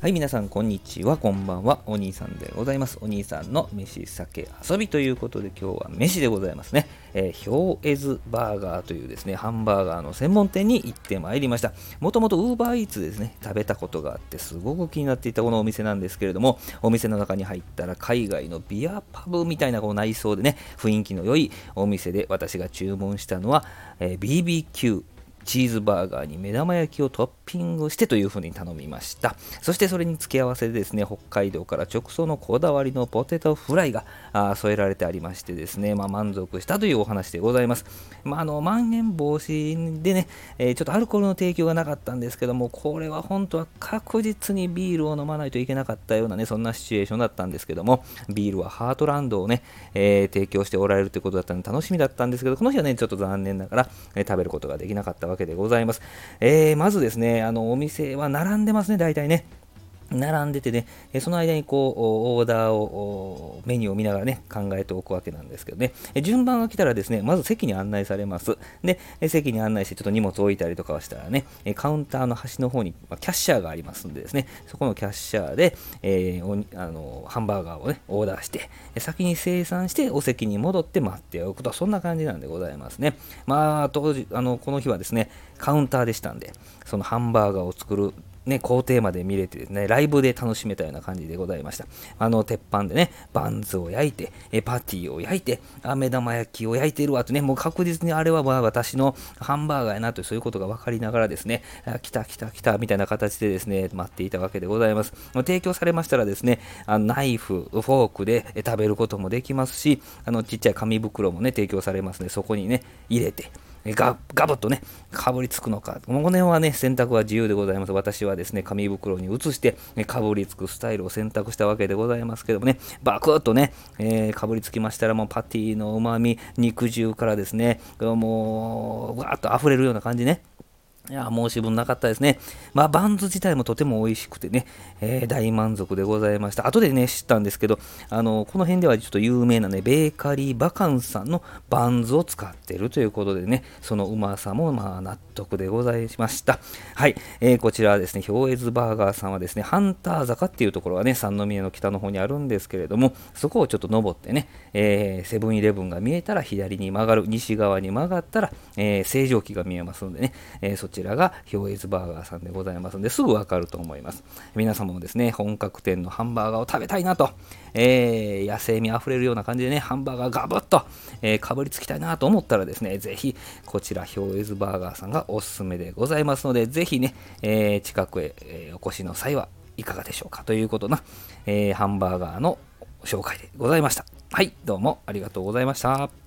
はい、皆さん、こんにちは、こんばんは。お兄さんでございます。お兄さんの飯、酒、遊びということで、今日は飯でございますね。えー、ヒョーエズバーガーというですね、ハンバーガーの専門店に行ってまいりました。もともとウーバーイーツですね、食べたことがあって、すごく気になっていたこのお店なんですけれども、お店の中に入ったら、海外のビアパブみたいなこう内装でね、雰囲気の良いお店で、私が注文したのは、えー、BBQ チーズバーガーに目玉焼きをトッピングしてというふうに頼みました。そしてそれに付け合わせでですね、北海道から直送のこだわりのポテトフライが添えられてありましてですね、まあ、満足したというお話でございます。まあ、あの、まん延防止でね、えー、ちょっとアルコールの提供がなかったんですけども、これは本当は確実にビールを飲まないといけなかったようなね、そんなシチュエーションだったんですけども、ビールはハートランドをね、えー、提供しておられるということだったので楽しみだったんですけど、この日はね、ちょっと残念ながら、えー、食べることができなかったわけでございます。えー、まずですね、あの、お店は並んでますね、大体ね。並んでてね、その間にこう、オーダーを、メニューを見ながらね、考えておくわけなんですけどね、順番が来たらですね、まず席に案内されます。で、席に案内してちょっと荷物置いたりとかはしたらね、カウンターの端の方にキャッシャーがありますんでですね、そこのキャッシャーで、えー、あのハンバーガーをね、オーダーして、先に生産してお席に戻って待っておくと、そんな感じなんでございますね。まあ、当時、あの、この日はですね、カウンターでしたんで、そのハンバーガーを作るね、工程まで見れてですね、ライブで楽しめたような感じでございました。あの、鉄板でね、バンズを焼いて、えパティを焼いて、目玉焼きを焼いてるわとね、もう確実にあれは私のハンバーガーやなとそういうことが分かりながらですね、あ来た来た来たみたいな形でですね、待っていたわけでございます。提供されましたらですね、あのナイフ、フォークで食べることもできますし、あのちっちゃい紙袋もね、提供されますので、そこにね、入れて、ガガブッとね、かぶりつくのか。この辺はね、選択は自由でございます。私はですね、紙袋に移して、かぶりつくスタイルを選択したわけでございますけどもね、バクッとね、えー、かぶりつきましたら、もうパティの旨み、肉汁からですね、もう、わーっと溢れるような感じね。いや、申し分なかったですね。まあ、バンズ自体もとても美味しくてね、えー、大満足でございました。後でね、知ったんですけど、あの、この辺ではちょっと有名なね、ベーカリーバカンさんのバンズを使ってるということでね、そのうまさもまあ納得でございました。はい、えー、こちらはですね、氷悦バーガーさんはですね、ハンター坂っていうところがね、三宮の北の方にあるんですけれども、そこをちょっと登ってね、えー、セブンイレブンが見えたら左に曲がる、西側に曲がったら、えー、正常期が見えますのでね、えー、そちちらがヒョウエズバーガーさんでございますのですぐわかると思います。皆様もですね、本格店のハンバーガーを食べたいなと、えー、野生味あふれるような感じでね、ハンバーガーガブッと、えー、かぶりつきたいなと思ったらですね、ぜひこちらヒョウエズバーガーさんがおすすめでございますので、ぜひね、えー、近くへ、えお越しの際はいかがでしょうかということな、えハンバーガーの紹介でございました。はい、どうもありがとうございました。